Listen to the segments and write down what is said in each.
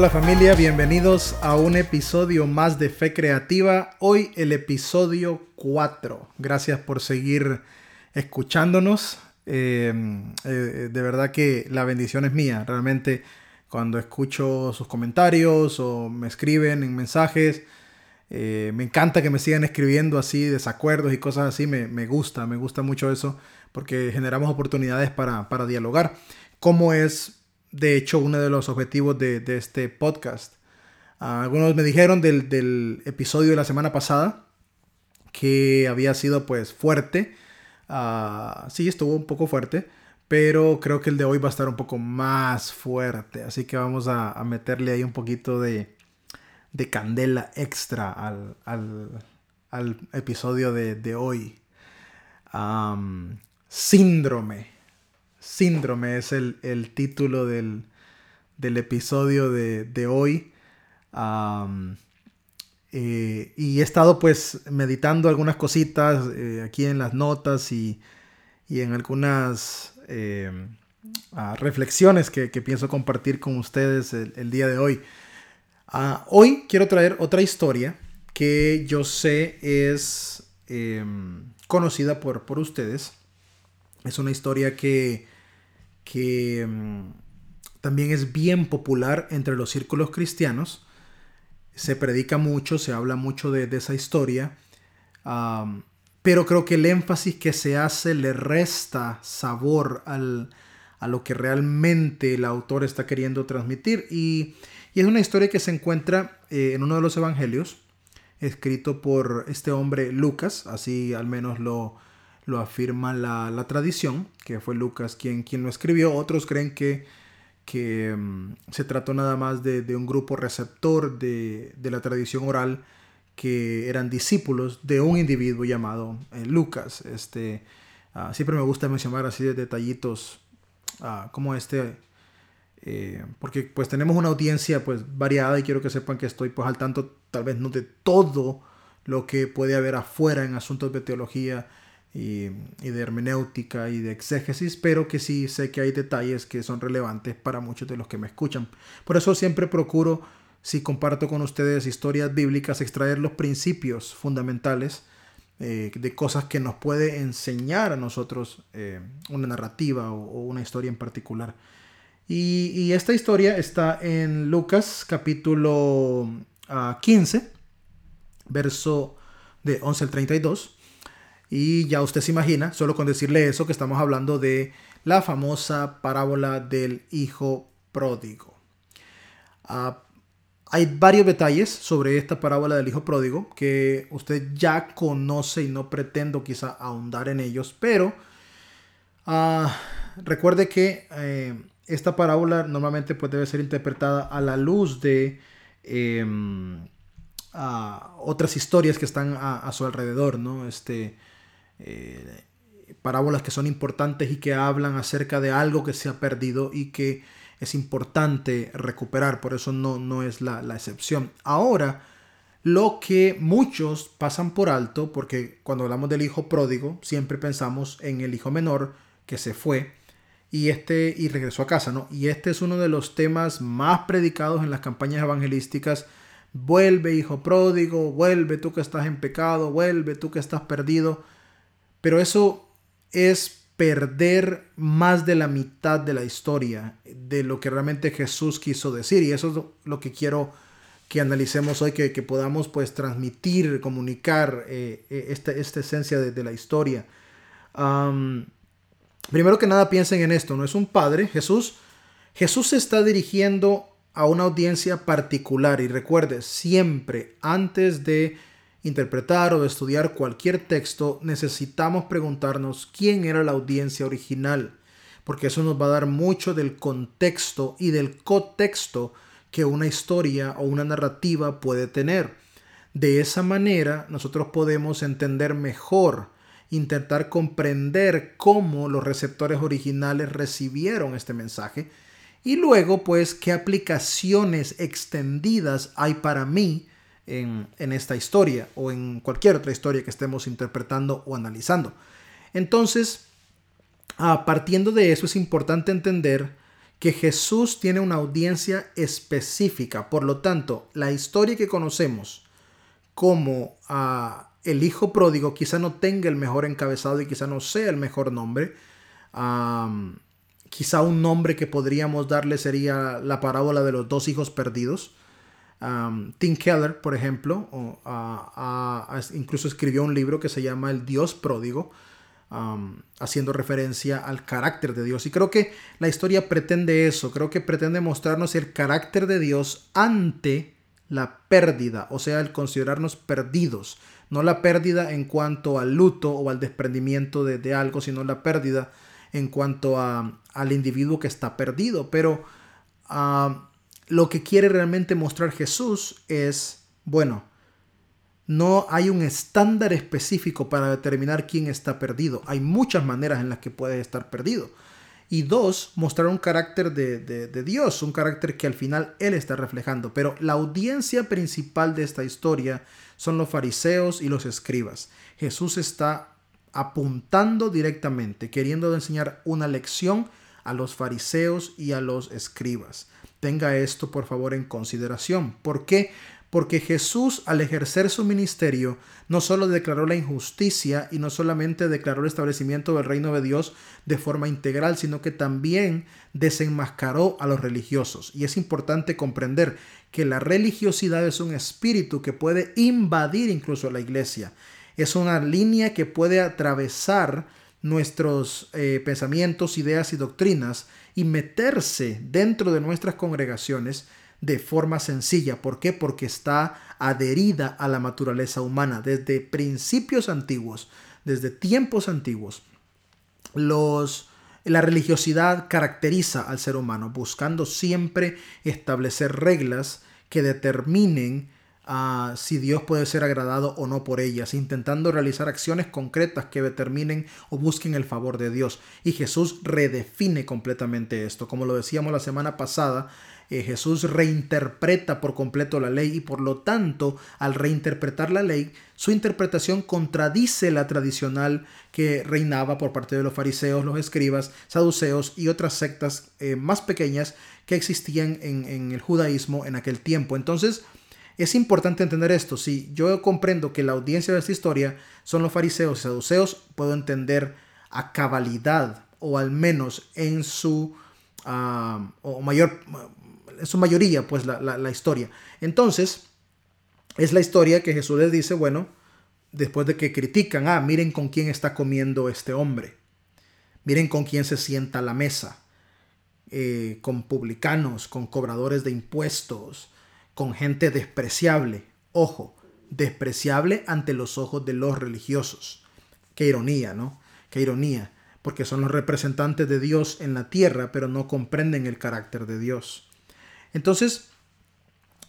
Hola familia, bienvenidos a un episodio más de Fe Creativa. Hoy el episodio 4. Gracias por seguir escuchándonos. Eh, eh, de verdad que la bendición es mía. Realmente cuando escucho sus comentarios o me escriben en mensajes, eh, me encanta que me sigan escribiendo así, desacuerdos y cosas así. Me, me gusta, me gusta mucho eso porque generamos oportunidades para, para dialogar. Como es de hecho, uno de los objetivos de, este podcast. algunos me dijeron del, episodio de la semana pasada que había sido pues fuerte. Uh, sí, estuvo un poco fuerte, pero creo que el de hoy va a estar un poco más fuerte. Así que vamos a, meterle ahí un poquito de, candela extra al, episodio de, hoy. síndrome. Síndrome es el, título del, episodio de, hoy. Eh, y he estado pues meditando algunas cositas eh, aquí en las notas y, en algunas eh, ah, reflexiones que, pienso compartir con ustedes el, día de hoy. Ah, hoy quiero traer otra historia que yo sé es em, conocida por, por ustedes. Es una historia que que mm, también es bien popular entre los círculos cristianos. Se predica mucho, se habla mucho de, esa historia, pero creo que el énfasis que se hace le resta sabor a lo que realmente el autor está queriendo transmitir. Y, es una historia que se encuentra eh, en uno de los evangelios, escrito por este hombre Lucas, así al menos lo, lo afirma la, tradición, que fue Lucas quien, quien lo escribió. Otros creen que, que mm, se trató nada más de, un grupo receptor de, la tradición oral que eran discípulos de un individuo llamado eh, Lucas. Este, ah, siempre me gusta mencionar así de detallitos ah, como este, eh, porque pues tenemos una audiencia pues variada y quiero que sepan que estoy pues al tanto tal vez no de todo lo que puede haber afuera en asuntos de teología y, de hermenéutica y de exégesis, pero que sí sé que hay detalles que son relevantes para muchos de los que me escuchan. Por eso siempre procuro, si comparto con ustedes historias bíblicas, extraer los principios fundamentales eh, de cosas que nos puede enseñar a nosotros eh, una narrativa o, una historia en particular. Y, esta historia está en Lucas capítulo 15, ah, verso de 11 al 32. Y ya usted se imagina, solo con decirle eso, que estamos hablando de la famosa parábola del hijo pródigo. Ah, hay varios detalles sobre esta parábola del hijo pródigo que usted ya conoce y no pretendo quizá ahondar en ellos, pero ah, recuerde que eh, esta parábola normalmente pues, debe ser interpretada a la luz de em, otras historias que están a, a, su alrededor, ¿no? Este, eh, parábolas que son importantes y que hablan acerca de algo que se ha perdido y que es importante recuperar, por eso no, no es la, excepción. Ahora, lo que muchos pasan por alto, porque cuando hablamos del hijo pródigo, siempre pensamos en el hijo menor que se fue y este y regresó a casa, ¿no? Y este es uno de los temas más predicados en las campañas evangelísticas. Vuelve, hijo pródigo, vuelve tú que estás en pecado, vuelve tú que estás perdido. Pero eso es perder más de la mitad de la historia de lo que realmente Jesús quiso decir. Y eso es lo que quiero que analicemos hoy, que, podamos pues transmitir, comunicar eh, eh, esta, esta, esencia de, la historia. primero que nada piensen en esto, no es un padre, Jesús, Jesús se está dirigiendo a una audiencia particular y recuerde, siempre antes de interpretar o estudiar cualquier texto, necesitamos preguntarnos quién era la audiencia original, porque eso nos va a dar mucho del contexto y del contexto que una historia o una narrativa puede tener. De esa manera nosotros podemos entender mejor, intentar comprender cómo los receptores originales recibieron este mensaje y luego pues qué aplicaciones extendidas hay para mí en, esta historia o en cualquier otra historia que estemos interpretando o analizando. Entonces, partiendo de eso, es importante entender que Jesús tiene una audiencia específica. Por lo tanto, la historia que conocemos como ah, el hijo pródigo quizá no tenga el mejor encabezado y quizá no sea el mejor nombre. quizá un nombre que podríamos darle sería la parábola de los dos hijos perdidos. Tim Keller, por ejemplo, incluso escribió un libro que se llama El Dios pródigo haciendo referencia al carácter de Dios. Y creo que la historia pretende eso, creo que pretende mostrarnos el carácter de Dios ante la pérdida, o sea, el considerarnos perdidos, no la pérdida en cuanto al luto o al desprendimiento de, algo, sino la pérdida en cuanto al individuo que está perdido. Pero lo que quiere realmente mostrar Jesús es, bueno, no hay un estándar específico para determinar quién está perdido. Hay muchas maneras en las que puede estar perdido. Y dos, mostrar un carácter de, de, Dios, un carácter que al final Él está reflejando. Pero la audiencia principal de esta historia son los fariseos y los escribas. Jesús está apuntando directamente, queriendo enseñar una lección a los fariseos y a los escribas. Tenga esto por favor en consideración. ¿Por qué? porque Jesús al ejercer su ministerio no solo declaró la injusticia y no solamente declaró el establecimiento del reino de Dios de forma integral, sino que también desenmascaró a los religiosos. Y es importante comprender que la religiosidad es un espíritu que puede invadir incluso a la iglesia. Es una línea que puede atravesar nuestros eh, pensamientos, ideas y doctrinas y meterse dentro de nuestras congregaciones de forma sencilla. ¿Por qué? Porque está adherida a la naturaleza humana desde principios antiguos, desde tiempos antiguos. Los, la religiosidad caracteriza al ser humano, buscando siempre establecer reglas que determinen ah, si Dios puede ser agradado o no por ellas, intentando realizar acciones concretas que determinen o busquen el favor de Dios. Y Jesús redefine completamente esto. Como lo decíamos la semana pasada, eh, Jesús reinterpreta por completo la ley y por lo tanto al reinterpretar la ley, su interpretación contradice la tradicional que reinaba por parte de los fariseos, los escribas, saduceos y otras sectas eh, más pequeñas que existían en el judaísmo en aquel tiempo. Entonces, es importante entender esto. Si yo comprendo que la audiencia de esta historia son los fariseos y saduceos, puedo entender a cabalidad o al menos en su ah, o mayor en su mayoría, pues la, historia. Entonces, es la historia que Jesús les dice, bueno, después de que critican, ah, miren con quién está comiendo este hombre, miren con quién se sienta a la mesa, eh, con publicanos, con cobradores de impuestos, con gente despreciable, ojo, despreciable ante los ojos de los religiosos. Qué ironía, ¿no? Qué ironía, porque son los representantes de Dios en la tierra, pero no comprenden el carácter de Dios. Entonces,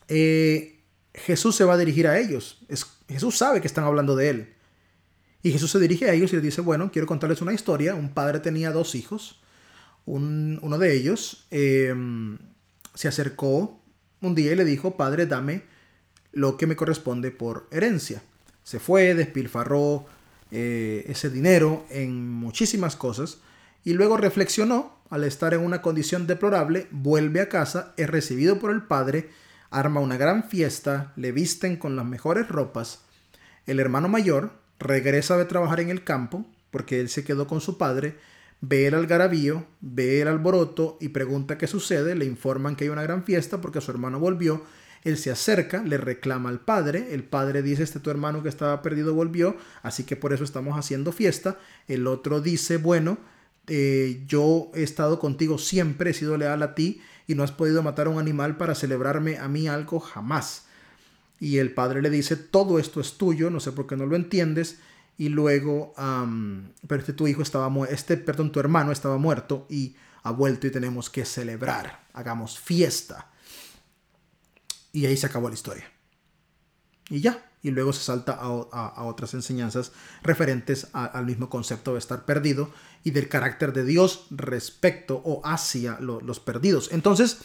eh, Jesús se va a dirigir a ellos. Jesús sabe que están hablando de él. Y Jesús se dirige a ellos y les dice, bueno, quiero contarles una historia. Un padre tenía dos hijos. uno de ellos em, se acercó un día le dijo, padre, dame lo que me corresponde por herencia. Se fue, despilfarró eh, ese dinero en muchísimas cosas y luego reflexionó al estar en una condición deplorable, vuelve a casa, es recibido por el padre, arma una gran fiesta, le visten con las mejores ropas. El hermano mayor regresa de trabajar en el campo, porque él se quedó con su padre, ve el algarabío, ve el alboroto y pregunta qué sucede, le informan que hay una gran fiesta porque su hermano volvió, él se acerca, le reclama al padre, el padre dice, este tu hermano que estaba perdido volvió, así que por eso estamos haciendo fiesta, el otro dice, bueno, eh, yo he estado contigo siempre, he sido leal a ti y no has podido matar a un animal para celebrarme a mí algo jamás. Y el padre le dice, todo esto es tuyo, no sé por qué no lo entiendes. Y luego, pero este tu hijo estaba este, perdón, tu hermano estaba muerto y ha vuelto y tenemos que celebrar, hagamos fiesta. Y ahí se acabó la historia. Y ya, y luego se salta a, otras enseñanzas referentes al mismo concepto de estar perdido y del carácter de Dios respecto o hacia los perdidos. Entonces,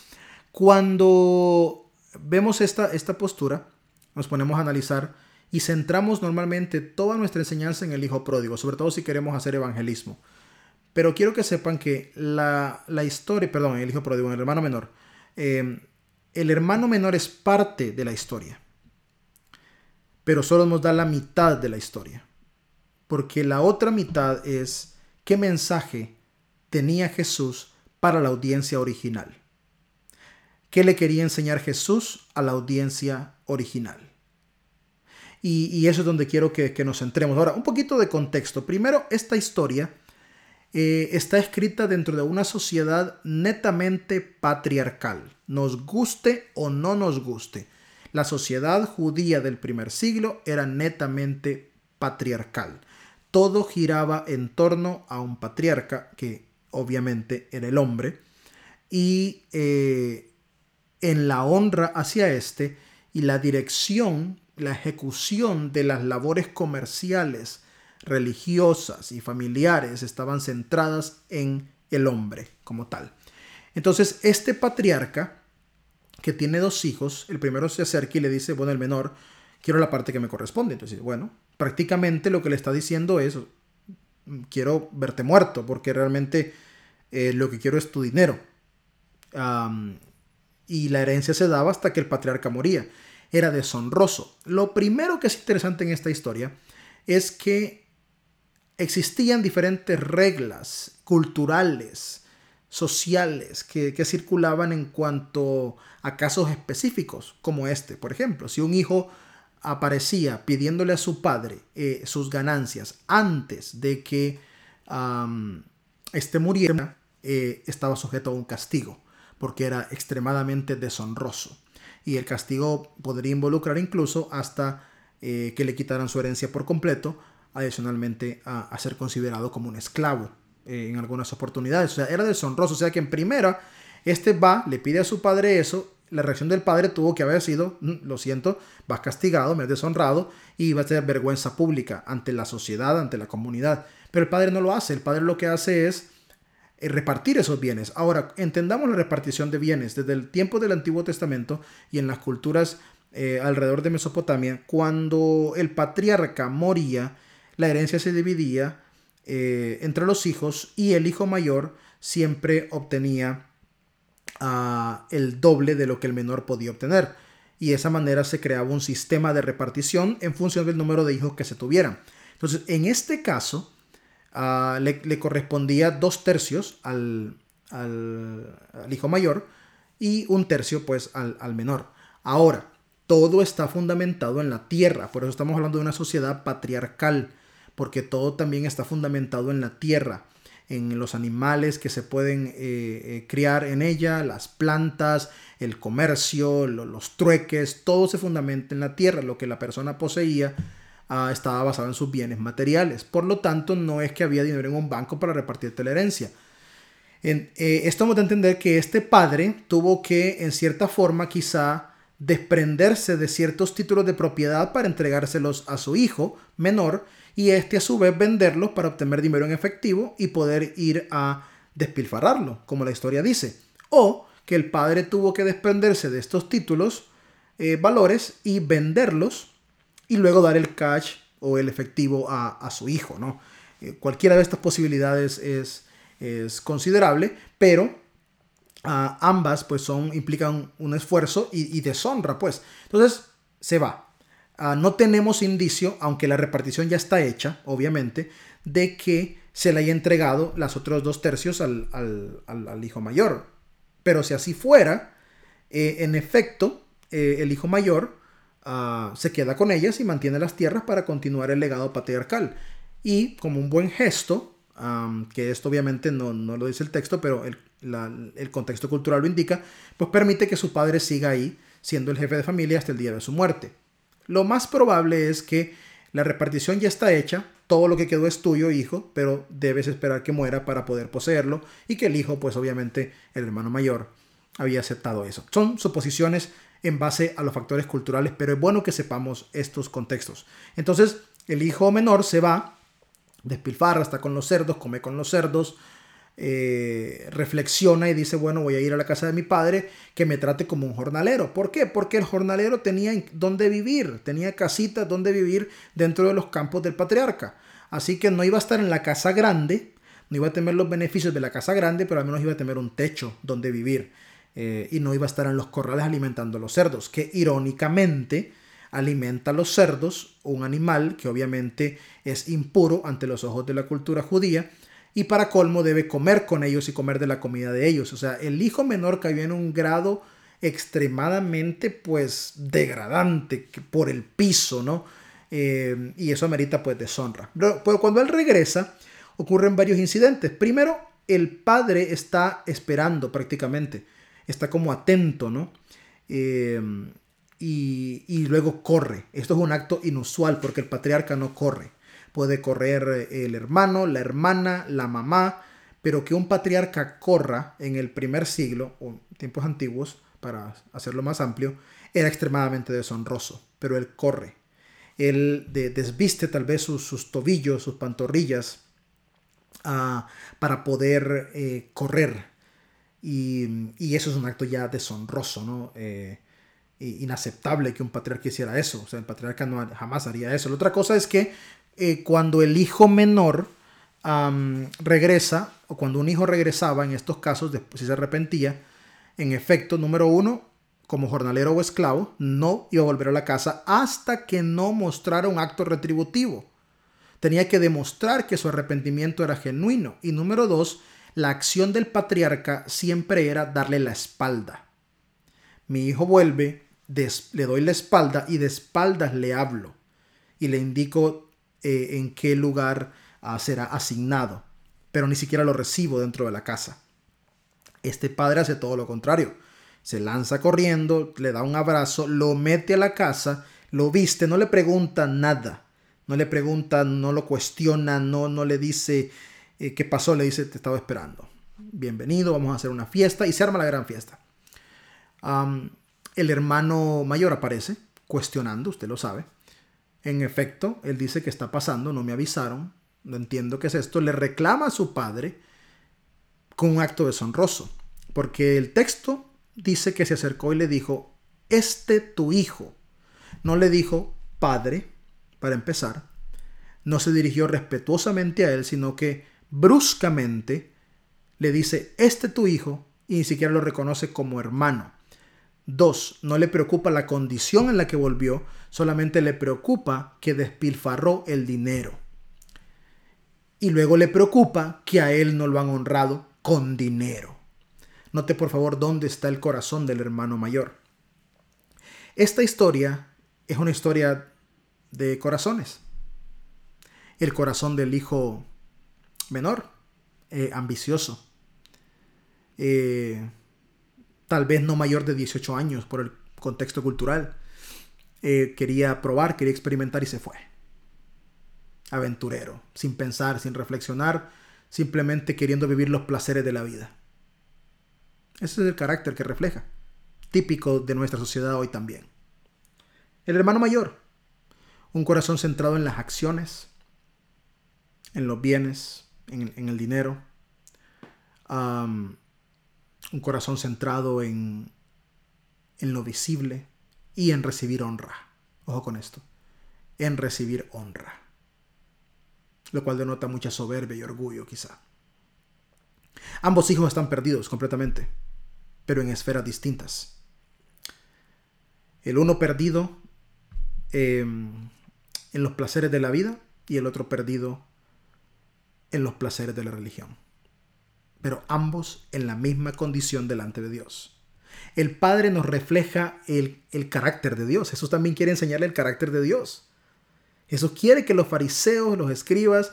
cuando vemos esta, esta postura, nos ponemos a analizar y centramos normalmente toda nuestra enseñanza en el Hijo Pródigo, sobre todo si queremos hacer evangelismo. Pero quiero que sepan que la, historia, perdón, el hijo pródigo, el hermano menor, eh, el hermano menor es parte de la historia, pero solo nos da la mitad de la historia, porque la otra mitad es qué mensaje tenía Jesús para la audiencia original. ¿Qué le quería enseñar Jesús a la audiencia original? Y, eso es donde quiero que, nos centremos. Ahora, un poquito de contexto. Primero, esta historia eh, está escrita dentro de una sociedad netamente patriarcal, nos guste o no nos guste. La sociedad judía del primer siglo era netamente patriarcal. Todo giraba en torno a un patriarca, que obviamente era el hombre, y eh, en la honra hacia éste y la dirección la ejecución de las labores comerciales, religiosas y familiares estaban centradas en el hombre como tal. Entonces, este patriarca, que tiene dos hijos, el primero se acerca y le dice, bueno, el menor, quiero la parte que me corresponde. Entonces, bueno, prácticamente lo que le está diciendo es, quiero verte muerto, porque realmente eh, lo que quiero es tu dinero. y la herencia se daba hasta que el patriarca moría era deshonroso. Lo primero que es interesante en esta historia es que existían diferentes reglas culturales, sociales, que, circulaban en cuanto a casos específicos, como este, por ejemplo. Si un hijo aparecía pidiéndole a su padre eh, sus ganancias antes de que éste muriera, eh, estaba sujeto a un castigo, porque era extremadamente deshonroso y el castigo podría involucrar incluso hasta eh, que le quitaran su herencia por completo, adicionalmente a, ser considerado como un esclavo eh, en algunas oportunidades. O sea, era deshonroso. O sea que en primera, este va, le pide a su padre eso, la reacción del padre tuvo que haber sido, mm, lo siento, vas castigado, me has deshonrado y va a tener vergüenza pública ante la sociedad, ante la comunidad. Pero el padre no lo hace, el padre lo que hace es repartir esos bienes. Ahora, entendamos la repartición de bienes desde el tiempo del Antiguo Testamento y en las culturas eh, alrededor de Mesopotamia, cuando el patriarca moría, la herencia se dividía eh, entre los hijos y el hijo mayor siempre obtenía ah, el doble de lo que el menor podía obtener. Y de esa manera se creaba un sistema de repartición en función del número de hijos que se tuvieran. Entonces, en este caso, Le, correspondía dos tercios al, hijo mayor y un tercio pues al, al menor. Ahora, todo está fundamentado en la tierra, por eso estamos hablando de una sociedad patriarcal, porque todo también está fundamentado en la tierra, en los animales que se pueden eh, eh, criar en ella, las plantas, el comercio, los trueques, todo se fundamenta en la tierra, lo que la persona poseía Ah, estaba basado en sus bienes materiales. Por lo tanto, no es que había dinero en un banco para repartirte la herencia. En, eh, esto hemos de entender que este padre tuvo que, en cierta forma, quizá desprenderse de ciertos títulos de propiedad para entregárselos a su hijo menor y este a su vez venderlos para obtener dinero en efectivo y poder ir a despilfarrarlo, como la historia dice. O que el padre tuvo que desprenderse de estos títulos, eh, valores y venderlos y luego dar el cash o el efectivo a, su hijo, ¿no? Eh, cualquiera de estas posibilidades es, considerable, pero ah, ambas pues son, implican un esfuerzo y, deshonra, pues. Entonces, se va. Ah, no tenemos indicio, aunque la repartición ya está hecha, obviamente, de que se le haya entregado las otros dos tercios al, hijo mayor. Pero si así fuera, eh, en efecto, eh, el hijo mayor Ah, se queda con ellas y mantiene las tierras para continuar el legado patriarcal. Y como un buen gesto, que esto obviamente no, lo dice el texto, pero el, el, contexto cultural lo indica, pues permite que su padre siga ahí siendo el jefe de familia hasta el día de su muerte. Lo más probable es que la repartición ya está hecha, todo lo que quedó es tuyo, hijo, pero debes esperar que muera para poder poseerlo y que el hijo, pues obviamente el hermano mayor, había aceptado eso. Son suposiciones en base a los factores culturales, pero es bueno que sepamos estos contextos. Entonces, el hijo menor se va, despilfarra, está con los cerdos, come con los cerdos, eh, reflexiona y dice, bueno, voy a ir a la casa de mi padre que me trate como un jornalero. ¿Por qué? Porque el jornalero tenía donde vivir, tenía casitas donde vivir dentro de los campos del patriarca. Así que no iba a estar en la casa grande, No iba a tener los beneficios de la casa grande, pero al menos iba a tener un techo donde vivir. Eh, y no iba a estar en los corrales alimentando a los cerdos, que irónicamente alimenta a los cerdos, un animal que obviamente es impuro ante los ojos de la cultura judía, y para colmo debe comer con ellos y comer de la comida de ellos. O sea, el hijo menor cayó en un grado extremadamente pues degradante por el piso, ¿no? Eh, y eso amerita pues deshonra. Pero, cuando él regresa ocurren varios incidentes. Primero, el padre está esperando prácticamente, está como atento, ¿no? Eh, y, y, luego corre. Esto es un acto inusual porque el patriarca no corre. Puede correr el hermano, la hermana, la mamá, pero que un patriarca corra en el primer siglo o tiempos antiguos para hacerlo más amplio, era extremadamente deshonroso, pero él corre. Él desviste tal vez sus, tobillos, sus pantorrillas, ah, para poder eh, correr. Y, eso es un acto ya deshonroso, ¿no? Eh, inaceptable que un patriarca hiciera eso. O sea, el patriarca no, jamás haría eso. La otra cosa es que eh, cuando el hijo menor regresa, o cuando un hijo regresaba, en estos casos, después si se arrepentía, en efecto, número uno, como jornalero o esclavo, no iba a volver a la casa hasta que no mostrara un acto retributivo. Tenía que demostrar que su arrepentimiento era genuino. Y número dos, la acción del patriarca siempre era darle la espalda. Mi hijo vuelve, le doy la espalda y de espaldas le hablo y le indico eh, en qué lugar ah, será asignado, pero ni siquiera lo recibo dentro de la casa. Este padre hace todo lo contrario. Se lanza corriendo, le da un abrazo, lo mete a la casa, lo viste, no le pregunta nada. No le pregunta, no lo cuestiona, no, no le dice eh, qué pasó, le dice te estaba esperando. Bienvenido, vamos a hacer una fiesta y se arma la gran fiesta. el hermano mayor aparece cuestionando, usted lo sabe. En efecto, él dice que está pasando, no me avisaron, no entiendo qué es esto. Le reclama a su padre con un acto deshonroso. Porque el texto dice que se acercó y le dijo, este tu hijo. No le dijo padre, para empezar. No se dirigió respetuosamente a él, sino que bruscamente le dice, este tu hijo, y ni siquiera lo reconoce como hermano. Dos, no le preocupa la condición en la que volvió, solamente le preocupa que despilfarró el dinero. Y luego le preocupa que a él no lo han honrado con dinero. Note por favor dónde está el corazón del hermano mayor. Esta historia es una historia de corazones. El corazón del hijo menor, eh, ambicioso, eh, tal vez no mayor de 18 años por el contexto cultural, eh, quería probar, quería experimentar y se fue. Aventurero, sin pensar, sin reflexionar, simplemente queriendo vivir los placeres de la vida. Ese es el carácter que refleja, típico de nuestra sociedad hoy también. El hermano mayor, un corazón centrado en las acciones, en los bienes, en, el dinero, un corazón centrado en, en lo visible y en recibir honra. Ojo con esto, en recibir honra, lo cual denota mucha soberbia y orgullo quizá. Ambos hijos están perdidos completamente pero en esferas distintas. El uno perdido em, en los placeres de la vida y el otro perdido en los placeres de la religión. Pero ambos en la misma condición delante de Dios. El Padre nos refleja el, el carácter de Dios. Jesús también quiere enseñarle el carácter de Dios. Jesús quiere que los fariseos, los escribas,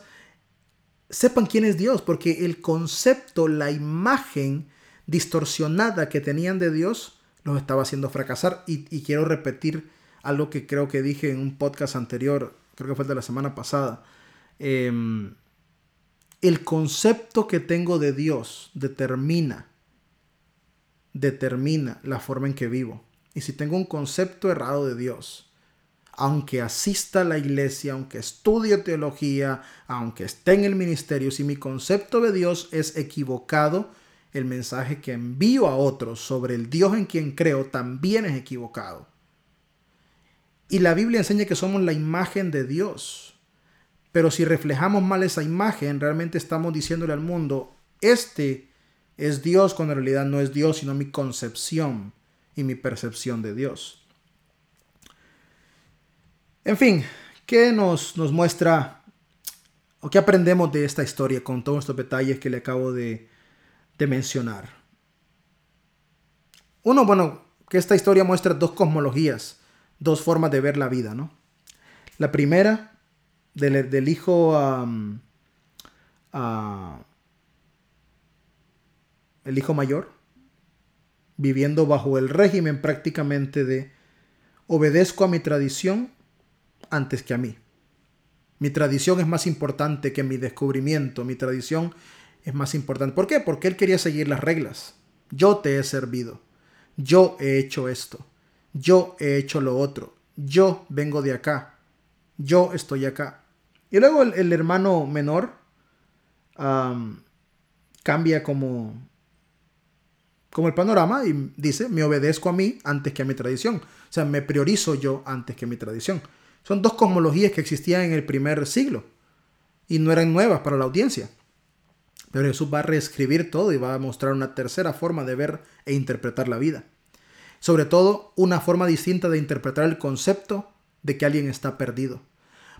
sepan quién es Dios, porque el concepto, la imagen distorsionada que tenían de Dios los estaba haciendo fracasar. Y, quiero repetir algo que creo que dije en un podcast anterior, creo que fue el de la semana pasada. Em, el concepto que tengo de Dios determina, determina la forma en que vivo. Y si tengo un concepto errado de Dios, aunque asista a la iglesia, aunque estudie teología, aunque esté en el ministerio, si mi concepto de Dios es equivocado, el mensaje que envío a otros sobre el Dios en quien creo también es equivocado. Y la Biblia enseña que somos la imagen de Dios. Pero si reflejamos mal esa imagen, realmente estamos diciéndole al mundo, este es Dios cuando en realidad no es Dios, sino mi concepción y mi percepción de Dios. En fin, ¿qué nos, nos muestra o qué aprendemos de esta historia con todos estos detalles que le acabo de, de mencionar? Uno, bueno, que esta historia muestra dos cosmologías, dos formas de ver la vida, ¿no? La primera, del, hijo el hijo mayor, viviendo bajo el régimen prácticamente de obedezco a mi tradición antes que a mí. Mi tradición es más importante que mi descubrimiento, mi tradición es más importante. ¿Por qué? Porque él quería seguir las reglas. Yo te he servido, yo he hecho esto, yo he hecho lo otro, yo vengo de acá, yo estoy acá. Y luego el, hermano menor cambia como como el panorama y dice, me obedezco a mí antes que a mi tradición. O sea, me priorizo yo antes que mi tradición. Son dos cosmologías que existían en el primer siglo y no eran nuevas para la audiencia. Pero Jesús va a reescribir todo y va a mostrar una tercera forma de ver e interpretar la vida. Sobre todo, una forma distinta de interpretar el concepto de que alguien está perdido.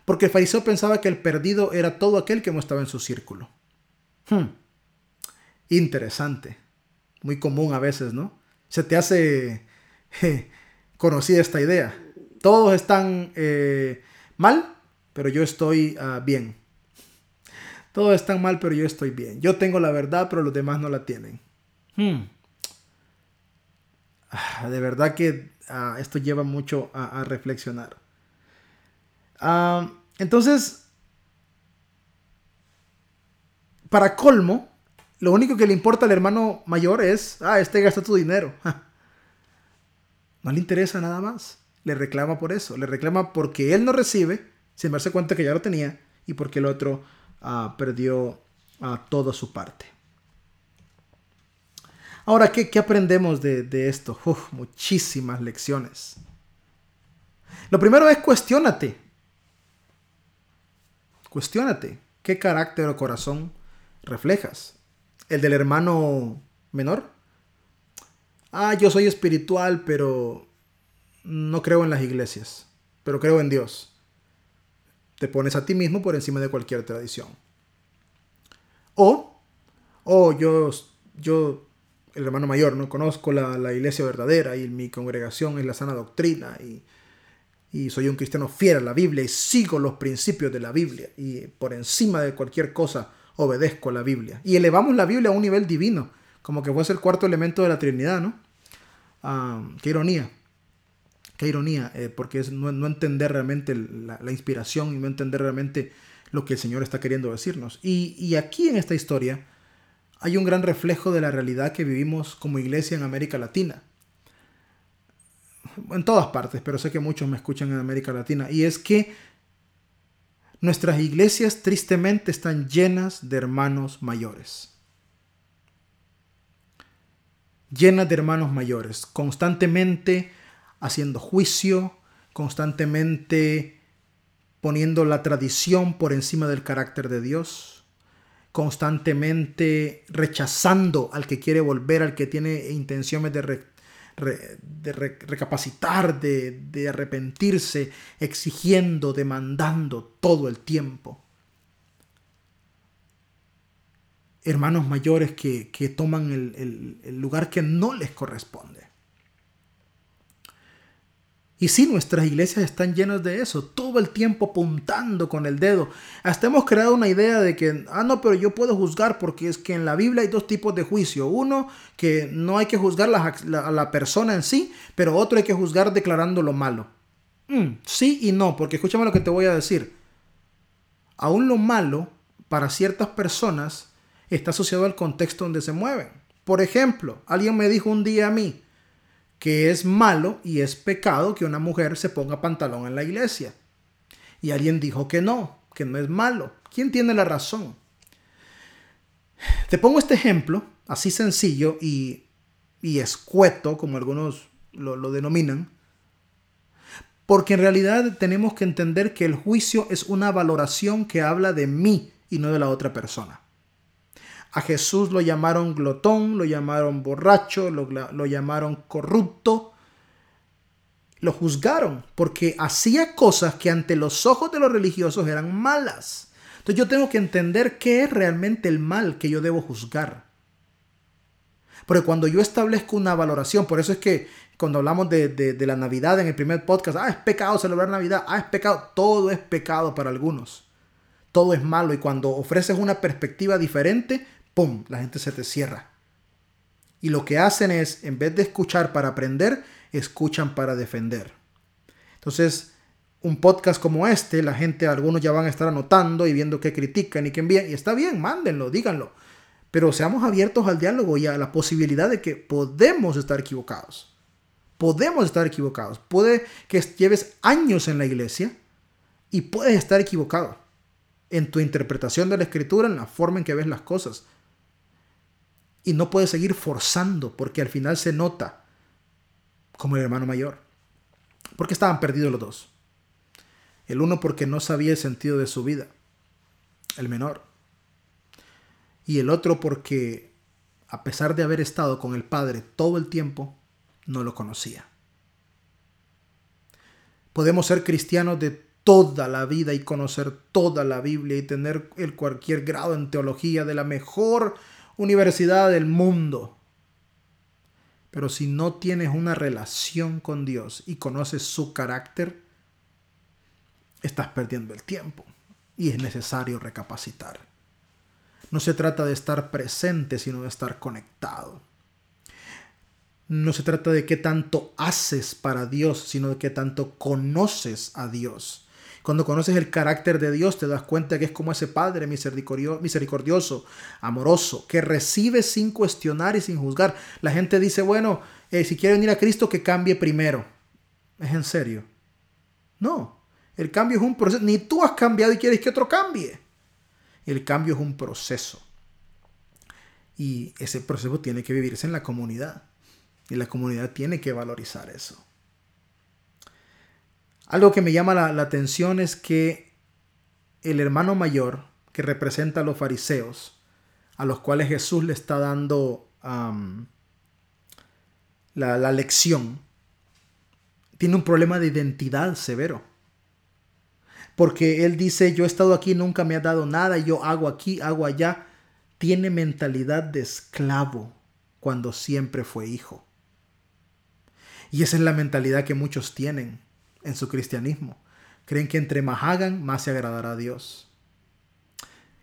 Porque el fariseo pensaba que el perdido era todo aquel que no estaba en su círculo. Hmm. Interesante muy común a veces, ¿no? Se te hace conocida esta idea. Todos están eh, mal, pero yo estoy ah, bien. Todos están mal, pero yo estoy bien. Yo tengo la verdad, pero los demás no la tienen. Hmm. Ah, de verdad que ah, esto lleva mucho a, reflexionar. Entonces, para colmo, lo único que le importa al hermano mayor es, ah, este gasta tu dinero. No le interesa nada más. Le reclama por eso. Le reclama porque él no recibe, sin darse cuenta que ya lo tenía, y porque el otro ah, perdió ah, toda su parte. Ahora, ¿qué, aprendemos de, esto? muchísimas lecciones. Lo primero es cuestionate. Cuestiónate. ¿Qué carácter o corazón reflejas? el del hermano menor. Ah, yo soy espiritual, pero no creo en las iglesias, pero creo en Dios. Te pones a ti mismo por encima de cualquier tradición. O, o yo, yo, el hermano mayor, no conozco la, la iglesia verdadera y mi congregación es la sana doctrina y, y soy un cristiano fiel a la Biblia y sigo los principios de la Biblia y por encima de cualquier cosa obedezco a la Biblia. Y elevamos la Biblia a un nivel divino, como que fuese el cuarto elemento de la Trinidad, ¿no? Ah, qué ironía, qué ironía, eh, porque es no, entender realmente la, inspiración y no entender realmente lo que el Señor está queriendo decirnos. Y, y aquí en esta historia hay un gran reflejo de la realidad que vivimos como iglesia en América Latina. En todas partes, pero sé que muchos me escuchan en América Latina. Y es que Nuestras iglesias tristemente están llenas de hermanos mayores. Llenas de hermanos mayores, constantemente haciendo juicio, constantemente poniendo la tradición por encima del carácter de Dios, constantemente rechazando al que quiere volver, al que tiene intenciones de, de recapacitar, de, arrepentirse, exigiendo, demandando todo el tiempo. Hermanos mayores que, toman el lugar que no les corresponde. Y sí, nuestras iglesias están llenas de eso, todo el tiempo apuntando con el dedo. Hasta hemos creado una idea de que, ah, no, pero yo puedo juzgar porque es que en la Biblia hay dos tipos de juicio. Uno, que no hay que juzgar a la persona en sí, pero otro hay que juzgar declarando lo malo. Mm, sí y no, porque escúchame lo que te voy a decir. Aún lo malo, para ciertas personas, está asociado al contexto donde se mueven. Por ejemplo, alguien me dijo un día a mí, que es malo y es pecado que una mujer se ponga pantalón en la iglesia. Y alguien dijo que no, que no es malo. ¿Quién tiene la razón? Te pongo este ejemplo, así sencillo y, y escueto, como algunos lo, lo denominan, Porque en realidad tenemos que entender que el juicio es una valoración que habla de mí y no de la otra persona. A Jesús lo llamaron glotón, lo llamaron borracho, lo, llamaron corrupto. Lo juzgaron porque hacía cosas que ante los ojos de los religiosos eran malas. Entonces yo tengo que entender qué es realmente el mal que yo debo juzgar. Porque cuando yo establezco una valoración, por eso es que cuando hablamos de, la Navidad en el primer podcast, ah, es pecado celebrar Navidad, ah, es pecado, todo es pecado para algunos. Todo es malo y cuando ofreces una perspectiva diferente, ¡pum!, la gente se te cierra. Y lo que hacen es, en vez de escuchar para aprender, escuchan para defender. Entonces, un podcast como este, la gente, algunos ya van a estar anotando y viendo qué critican y qué envían. Y está bien, mándenlo, díganlo. Pero seamos abiertos al diálogo y a la posibilidad de que podemos estar equivocados. Podemos estar equivocados. Puede que lleves años en la iglesia y puedes estar equivocado en tu interpretación de la escritura, en la forma en que ves las cosas. Y no puedes seguir forzando porque al final se nota como el hermano mayor. Porque estaban perdidos los dos. El uno porque no sabía el sentido de su vida. El menor y el otro porque, a pesar de haber estado con el Padre todo el tiempo, no lo conocía. Podemos ser cristianos de toda la vida y conocer toda la Biblia y tener el cualquier grado en teología de la mejor universidad del mundo. Pero si no tienes una relación con Dios y conoces su carácter, estás perdiendo el tiempo y es necesario recapacitar. No se trata de estar presente, sino de estar conectado. No se trata de qué tanto haces para Dios, sino de qué tanto conoces a Dios. Cuando conoces el carácter de Dios, te das cuenta que es como ese Padre misericordioso, amoroso, que recibe sin cuestionar y sin juzgar. La gente dice, bueno, eh, si quiere venir a Cristo, que cambie primero. ¿Es en serio? No, el cambio es un proceso. Ni tú has cambiado y quieres que otro cambie. El cambio es un proceso. Y ese proceso tiene que vivirse en la comunidad. Y la comunidad tiene que valorizar eso. Algo que me llama la, atención es que el hermano mayor, que representa a los fariseos, a los cuales Jesús le está dando la, la lección, tiene un problema de identidad severo porque él dice, yo he estado aquí, nunca me ha dado nada, yo hago aquí, hago allá. Tiene mentalidad de esclavo cuando siempre fue hijo. Y esa es la mentalidad que muchos tienen en su cristianismo. Creen que entre más hagan, más se agradará a Dios.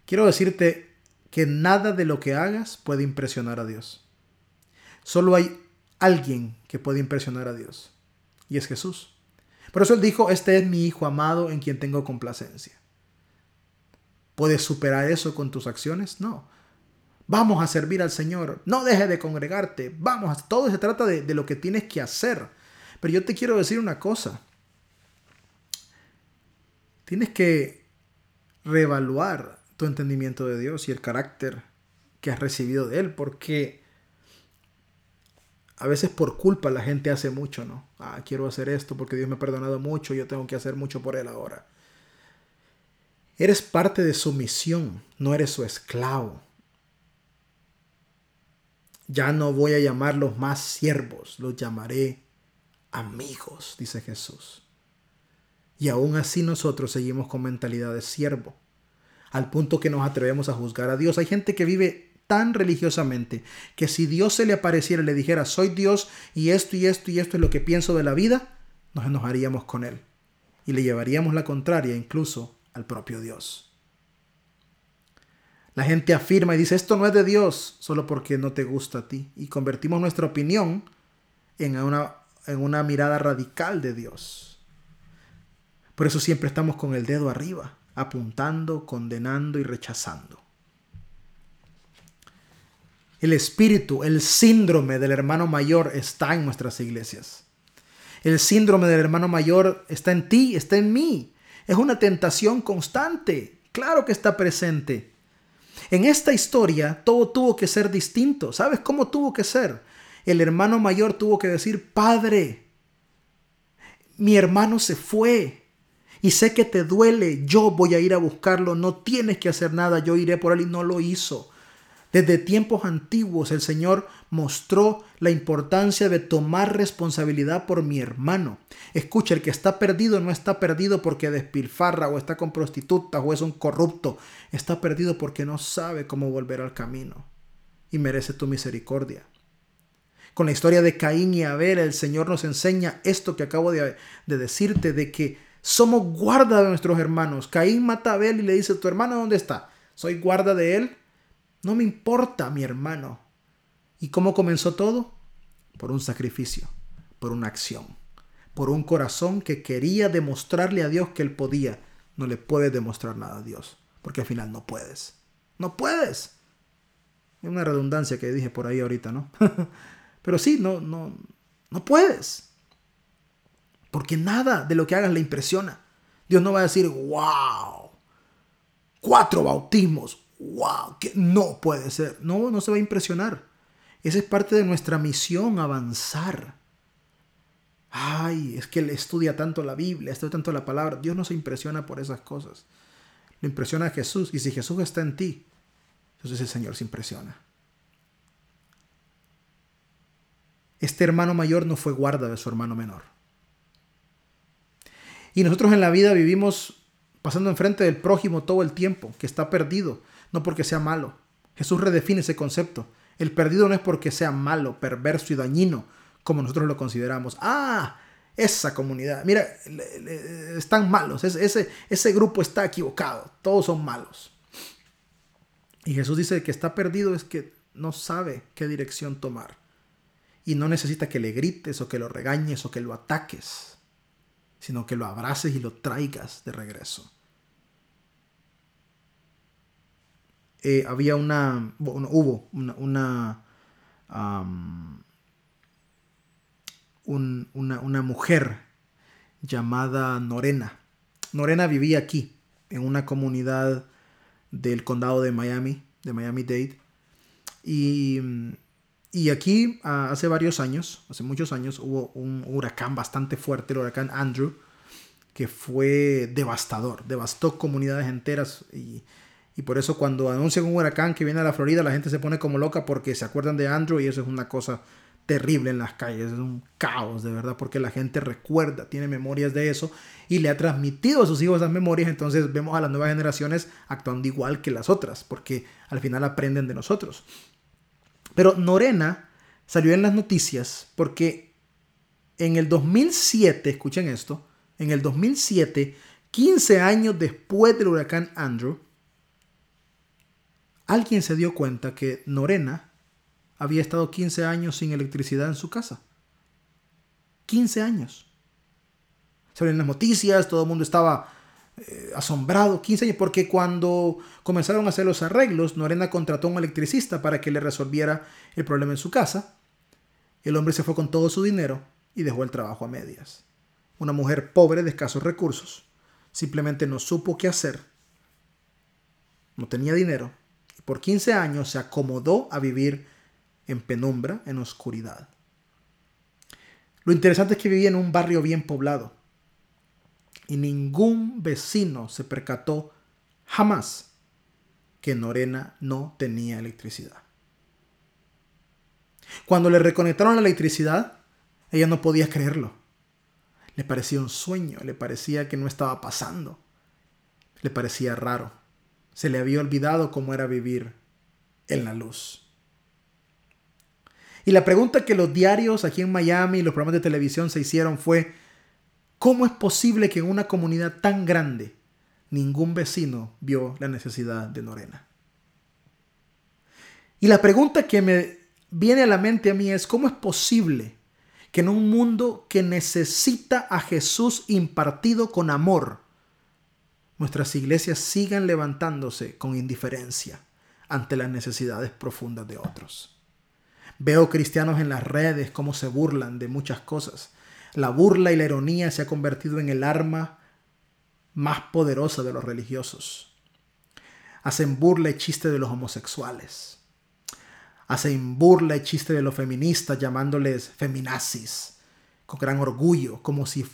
Quiero decirte que nada de lo que hagas puede impresionar a Dios. Solo hay alguien que puede impresionar a Dios. Y es Jesús. Por eso él dijo, este es mi Hijo amado en quien tengo complacencia. ¿Puedes superar eso con tus acciones? No. Vamos a servir al Señor. No dejes de congregarte. Vamos, todo se trata de, de lo que tienes que hacer. Pero yo te quiero decir una cosa. Tienes que reevaluar tu entendimiento de Dios y el carácter que has recibido de Él, porque a veces por culpa la gente hace mucho, ¿no? Ah, quiero hacer esto porque Dios me ha perdonado mucho, yo tengo que hacer mucho por Él ahora. Eres parte de su misión, no eres su esclavo. Ya no voy a llamarlos más siervos, los llamaré amigos, dice Jesús. Y aún así nosotros seguimos con mentalidad de siervo, al punto que nos atrevemos a juzgar a Dios. Hay gente que vive tan religiosamente que si Dios se le apareciera y le dijera, soy Dios y esto y esto y esto es lo que pienso de la vida, nos enojaríamos con Él y le llevaríamos la contraria incluso al propio Dios. La gente afirma y dice, esto no es de Dios solo porque no te gusta a ti. Y convertimos nuestra opinión en una, en una mirada radical de Dios. Por eso siempre estamos con el dedo arriba, apuntando, condenando y rechazando. El espíritu, el síndrome del hermano mayor está en nuestras iglesias. El síndrome del hermano mayor está en ti, está en mí. Es una tentación constante. Claro que está presente. En esta historia todo tuvo que ser distinto. ¿Sabes cómo tuvo que ser? El hermano mayor tuvo que decir, Padre, mi hermano se fue y sé que te duele, yo voy a ir a buscarlo, no tienes que hacer nada, yo iré por él y no lo hizo. Desde tiempos antiguos el Señor mostró la importancia de tomar responsabilidad por mi hermano. Escucha, el que está perdido no está perdido porque despilfarra o está con prostitutas o es un corrupto. Está perdido porque no sabe cómo volver al camino y merece tu misericordia. Con la historia de Caín y Abel, el Señor nos enseña esto que acabo de, de decirte, de que somos guarda de nuestros hermanos. Caín mata a Abel y le dice, ¿tu hermano dónde está? ¿Soy guarda de él? No me importa mi hermano. ¿Y cómo comenzó todo? Por un sacrificio, por una acción, por un corazón que quería demostrarle a Dios que él podía. No le puedes demostrar nada a Dios, porque al final no puedes. No puedes. Es una redundancia que dije por ahí ahorita, ¿no? Pero sí, no, no, no puedes. Porque nada de lo que hagas le impresiona. Dios no va a decir, wow, cuatro bautismos, wow, que no puede ser. No, no se va a impresionar. Esa es parte de nuestra misión, avanzar. Ay, es que él estudia tanto la Biblia, estudia tanto la palabra. Dios no se impresiona por esas cosas. Le impresiona a Jesús. Y si Jesús está en ti, entonces el Señor se impresiona. Este hermano mayor no fue guarda de su hermano menor. Y nosotros en la vida vivimos pasando enfrente del prójimo todo el tiempo, que está perdido, no porque sea malo. Jesús redefine ese concepto. El perdido no es porque sea malo, perverso y dañino, como nosotros lo consideramos. Ah, esa comunidad, mira, están malos, ese, ese grupo está equivocado, todos son malos. Y Jesús dice que está perdido es que no sabe qué dirección tomar. Y no necesita que le grites o que lo regañes o que lo ataques, sino que lo abraces y lo traigas de regreso. Eh, había una, hubo una, una, una, mujer llamada Norena. Norena vivía aquí, en una comunidad del condado de Miami, de Miami-Dade. Y, y, aquí hace varios años, hace muchos años, hubo un huracán bastante fuerte, el huracán Andrew, que fue devastador, devastó comunidades enteras y y por eso cuando anuncian un huracán que viene a la Florida, la gente se pone como loca porque se acuerdan de Andrew y eso es una cosa terrible en las calles, es un caos de verdad, porque la gente recuerda, tiene memorias de eso y le ha transmitido a sus hijos esas memorias, entonces vemos a las nuevas generaciones actuando igual que las otras, porque al final aprenden de nosotros. Pero Norena salió en las noticias porque en el 2007, escuchen esto, en el 2007, 15 años después del huracán Andrew, alguien se dio cuenta que Norena había estado 15 años sin electricidad en su casa. 15 años. Salieron las noticias, todo el mundo estaba eh, asombrado. 15 años, porque cuando comenzaron a hacer los arreglos, Norena contrató a un electricista para que le resolviera el problema en su casa. El hombre se fue con todo su dinero y dejó el trabajo a medias. Una mujer pobre de escasos recursos. Simplemente no supo qué hacer. No tenía dinero por 15 años se acomodó a vivir en penumbra, en oscuridad. Lo interesante es que vivía en un barrio bien poblado y ningún vecino se percató jamás que Norena no tenía electricidad. Cuando le reconectaron la electricidad, ella no podía creerlo. Le parecía un sueño, le parecía que no estaba pasando, le parecía raro. Se le había olvidado cómo era vivir en la luz. Y la pregunta que los diarios aquí en Miami y los programas de televisión se hicieron fue, ¿cómo es posible que en una comunidad tan grande ningún vecino vio la necesidad de Norena? Y la pregunta que me viene a la mente a mí es, ¿cómo es posible que en un mundo que necesita a Jesús impartido con amor, nuestras iglesias sigan levantándose con indiferencia ante las necesidades profundas de otros. Veo cristianos en las redes cómo se burlan de muchas cosas. La burla y la ironía se ha convertido en el arma más poderosa de los religiosos. Hacen burla y chiste de los homosexuales. Hacen burla y chiste de los feministas llamándoles feminazis con gran orgullo, como si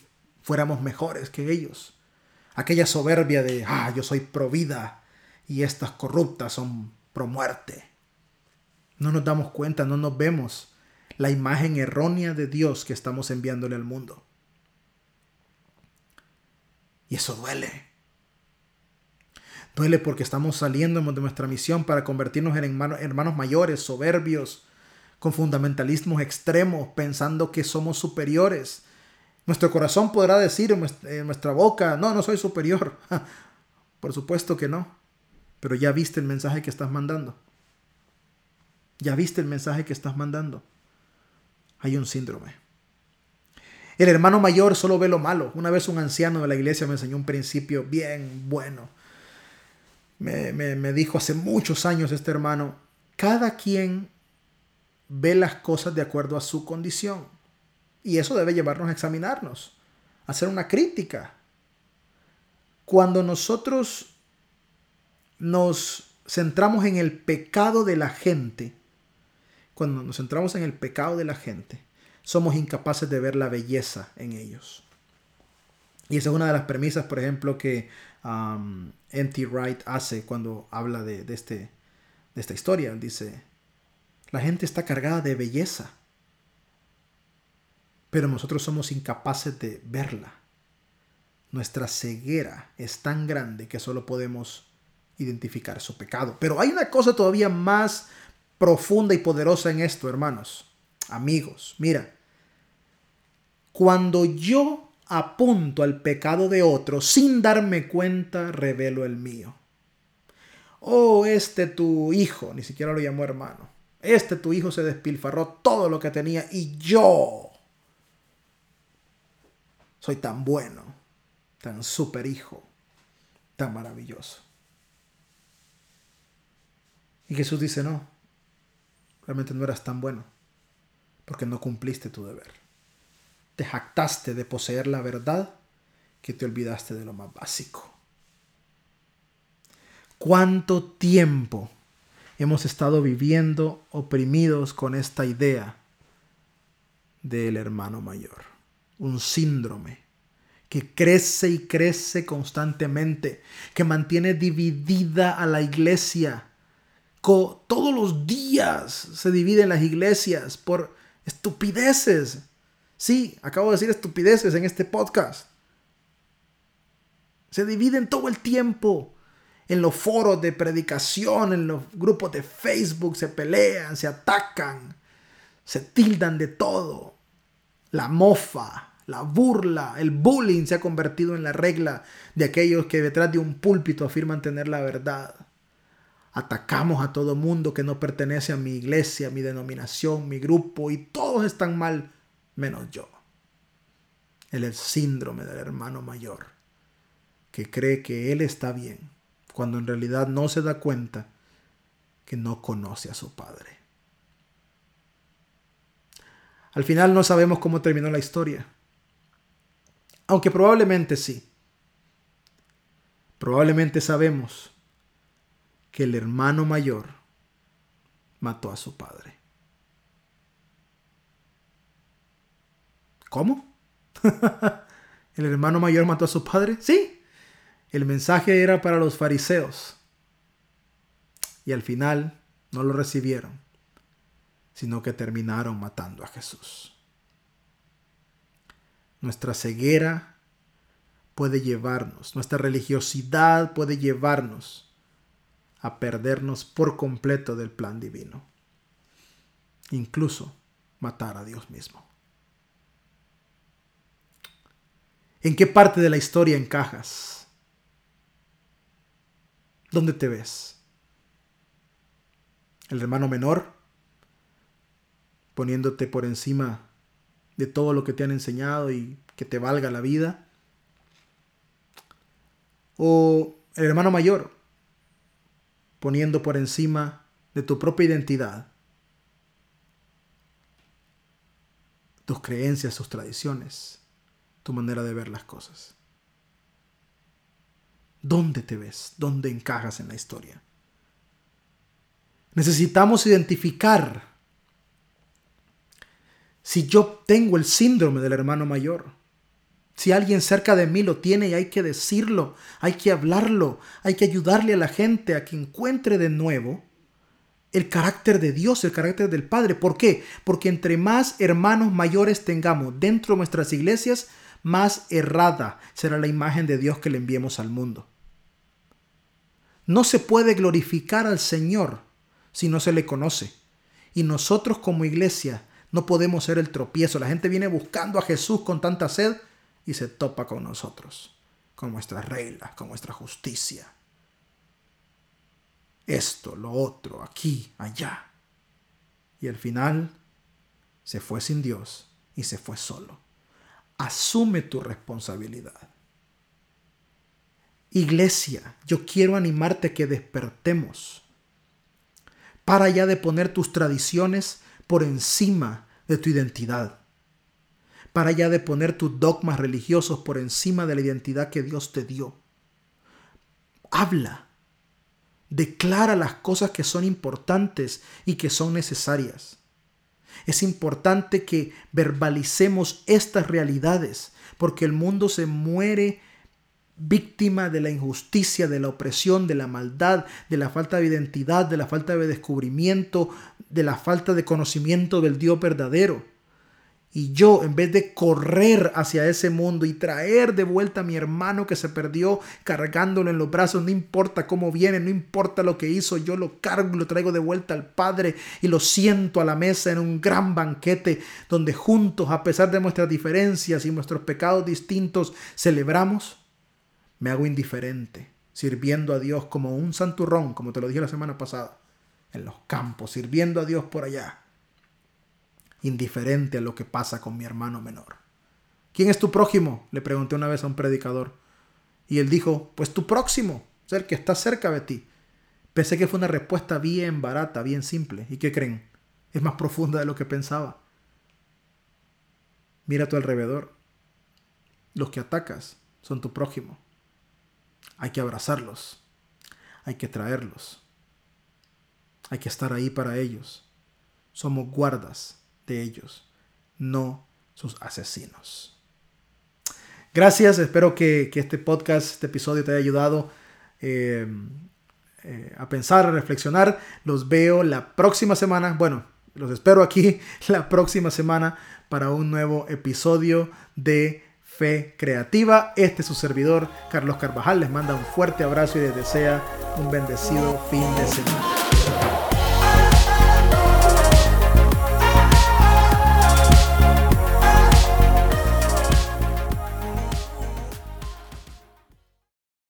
fuéramos mejores que ellos. Aquella soberbia de, ah, yo soy pro vida y estas corruptas son pro muerte. No nos damos cuenta, no nos vemos la imagen errónea de Dios que estamos enviándole al mundo. Y eso duele. Duele porque estamos saliendo de nuestra misión para convertirnos en hermanos, mayores, soberbios, con fundamentalismos extremos, pensando que somos superiores. Nuestro corazón podrá decir en nuestra boca, no, no soy superior. Por supuesto que no. Pero ya viste el mensaje que estás mandando. Ya viste el mensaje que estás mandando. Hay un síndrome. El hermano mayor solo ve lo malo. Una vez un anciano de la iglesia me enseñó un principio bien bueno me, dijo hace muchos años este hermano, cada quien ve las cosas de acuerdo a su condición. Y eso debe llevarnos a examinarnos, a hacer una crítica. Cuando nosotros nos centramos en el pecado de la gente, cuando nos centramos en el pecado de la gente, somos incapaces de ver la belleza en ellos. Y esa es una de las premisas, por ejemplo, que um, N.T. Wright hace cuando habla de, este, de esta historia. Dice, la gente está cargada de belleza, pero nosotros somos incapaces de verla. Nuestra ceguera es tan grande que solo podemos identificar su pecado. Pero hay una cosa todavía más profunda y poderosa en esto, hermanos, amigos. Mira, cuando yo apunto al pecado de otro, sin darme cuenta, revelo el mío. Oh, este tu hijo, ni siquiera lo llamó hermano. Este tu hijo se despilfarró todo lo que tenía y yo soy tan bueno, tan super hijo, tan maravilloso. Y Jesús dice, no, realmente no eras tan bueno, porque no cumpliste tu deber te jactaste de poseer la verdad que te olvidaste de lo más básico. ¿Cuánto tiempo hemos estado viviendo oprimidos con esta idea del hermano mayor? Un síndrome que crece y crece constantemente, que mantiene dividida a la iglesia. Todos los días se dividen las iglesias por estupideces Sí, acabo de decir estupideces en este podcast. Se dividen todo el tiempo en los foros de predicación, en los grupos de Facebook, se pelean, se atacan, se tildan de todo. La mofa, la burla, el bullying se ha convertido en la regla de aquellos que detrás de un púlpito afirman tener la verdad. Atacamos a todo mundo que no pertenece a mi iglesia, mi denominación, mi grupo y todos están mal menos yo. El, el síndrome del hermano mayor, que cree que él está bien, cuando en realidad no se da cuenta que no conoce a su padre. Al final no sabemos cómo terminó la historia, aunque probablemente sí. Probablemente sabemos que el hermano mayor mató a su padre. ¿Cómo? ¿El hermano mayor mató a su padre? Sí. El mensaje era para los fariseos. Y al final no lo recibieron, sino que terminaron matando a Jesús. Nuestra ceguera puede llevarnos, nuestra religiosidad puede llevarnos a perdernos por completo del plan divino. Incluso matar a Dios mismo. ¿En qué parte de la historia encajas? ¿Dónde te ves? ¿El hermano menor? Poniéndote por encima de todo lo que te han enseñado y que te valga la vida. ¿O el hermano mayor? Poniendo por encima de tu propia identidad tus creencias, tus tradiciones tu manera de ver las cosas. ¿Dónde te ves? ¿Dónde encajas en la historia? Necesitamos identificar si yo tengo el síndrome del hermano mayor, Si alguien cerca de mí lo tiene y hay que decirlo, hay que hablarlo, hay que ayudarle a la gente a que encuentre de nuevo el carácter de Dios, el carácter del Padre. ¿Por qué? Porque entre más hermanos mayores tengamos dentro de nuestras iglesias, más errada será la imagen de Dios que le enviemos al mundo. No se puede glorificar al Señor si no se le conoce. Y nosotros como iglesia no podemos ser el tropiezo. La gente viene buscando a Jesús con tanta sed y se topa con nosotros, con nuestras reglas, con nuestra justicia. Esto, lo otro, aquí, allá. Y al final se fue sin Dios y se fue solo. Asume tu responsabilidad. Iglesia, yo quiero animarte a que despertemos para ya de poner tus tradiciones por encima de tu identidad. Para ya de poner tus dogmas religiosos por encima de la identidad que Dios te dio. Habla. Declara las cosas que son importantes y que son necesarias. Es importante que verbalicemos estas realidades porque el mundo se muere víctima de la injusticia, de la opresión, de la maldad, de la falta de identidad, de la falta de descubrimiento, de la falta de conocimiento del Dios verdadero. Y yo, en vez de correr hacia ese mundo y traer de vuelta a mi hermano que se perdió cargándolo en los brazos, no importa cómo viene, no importa lo que hizo, yo lo cargo y lo traigo de vuelta al Padre y lo siento a la mesa en un gran banquete donde juntos, a pesar de nuestras diferencias y nuestros pecados distintos, celebramos. Me hago indiferente, sirviendo a Dios como un santurrón, como te lo dije la semana pasada, en los campos, sirviendo a Dios por allá, indiferente a lo que pasa con mi hermano menor. ¿Quién es tu prójimo? Le pregunté una vez a un predicador. Y él dijo, pues tu próximo, es el que está cerca de ti. Pensé que fue una respuesta bien barata, bien simple. ¿Y qué creen? Es más profunda de lo que pensaba. Mira a tu alrededor. Los que atacas son tu prójimo. Hay que abrazarlos, hay que traerlos, hay que estar ahí para ellos. Somos guardas de ellos, no sus asesinos. Gracias, espero que, este podcast, este episodio te haya ayudado eh, eh, a pensar, a reflexionar. Los veo la próxima semana. Bueno, los espero aquí la próxima semana para un nuevo episodio de Fe Creativa. Este es su servidor, Carlos Carvajal. Les manda un fuerte abrazo y les desea un bendecido fin de semana.